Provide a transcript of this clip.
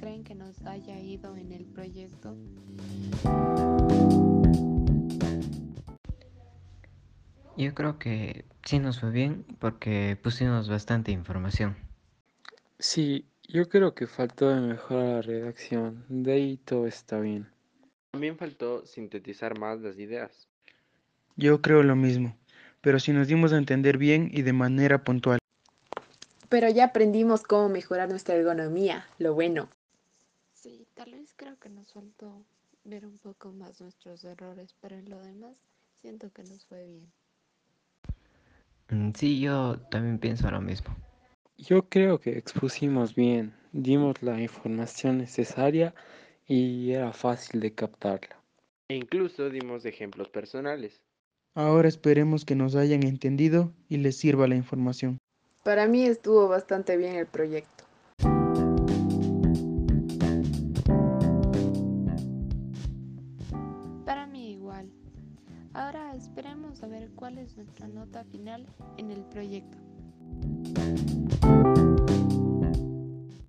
creen que nos haya ido en el proyecto? Yo creo que sí nos fue bien porque pusimos bastante información. Sí, yo creo que faltó de mejorar la redacción. De ahí todo está bien. También faltó sintetizar más las ideas. Yo creo lo mismo, pero si nos dimos a entender bien y de manera puntual. Pero ya aprendimos cómo mejorar nuestra ergonomía, lo bueno. Sí, tal vez creo que nos faltó ver un poco más nuestros errores, pero en lo demás siento que nos fue bien. Mm, Sí, yo también pienso lo mismo. Yo creo que expusimos bien, dimos la información necesaria y era fácil de captarla. E incluso dimos ejemplos personales. Ahora esperemos que nos hayan entendido y les sirva la información. Para mí estuvo bastante bien el proyecto. Ahora esperemos a ver cuál es nuestra nota final en el proyecto.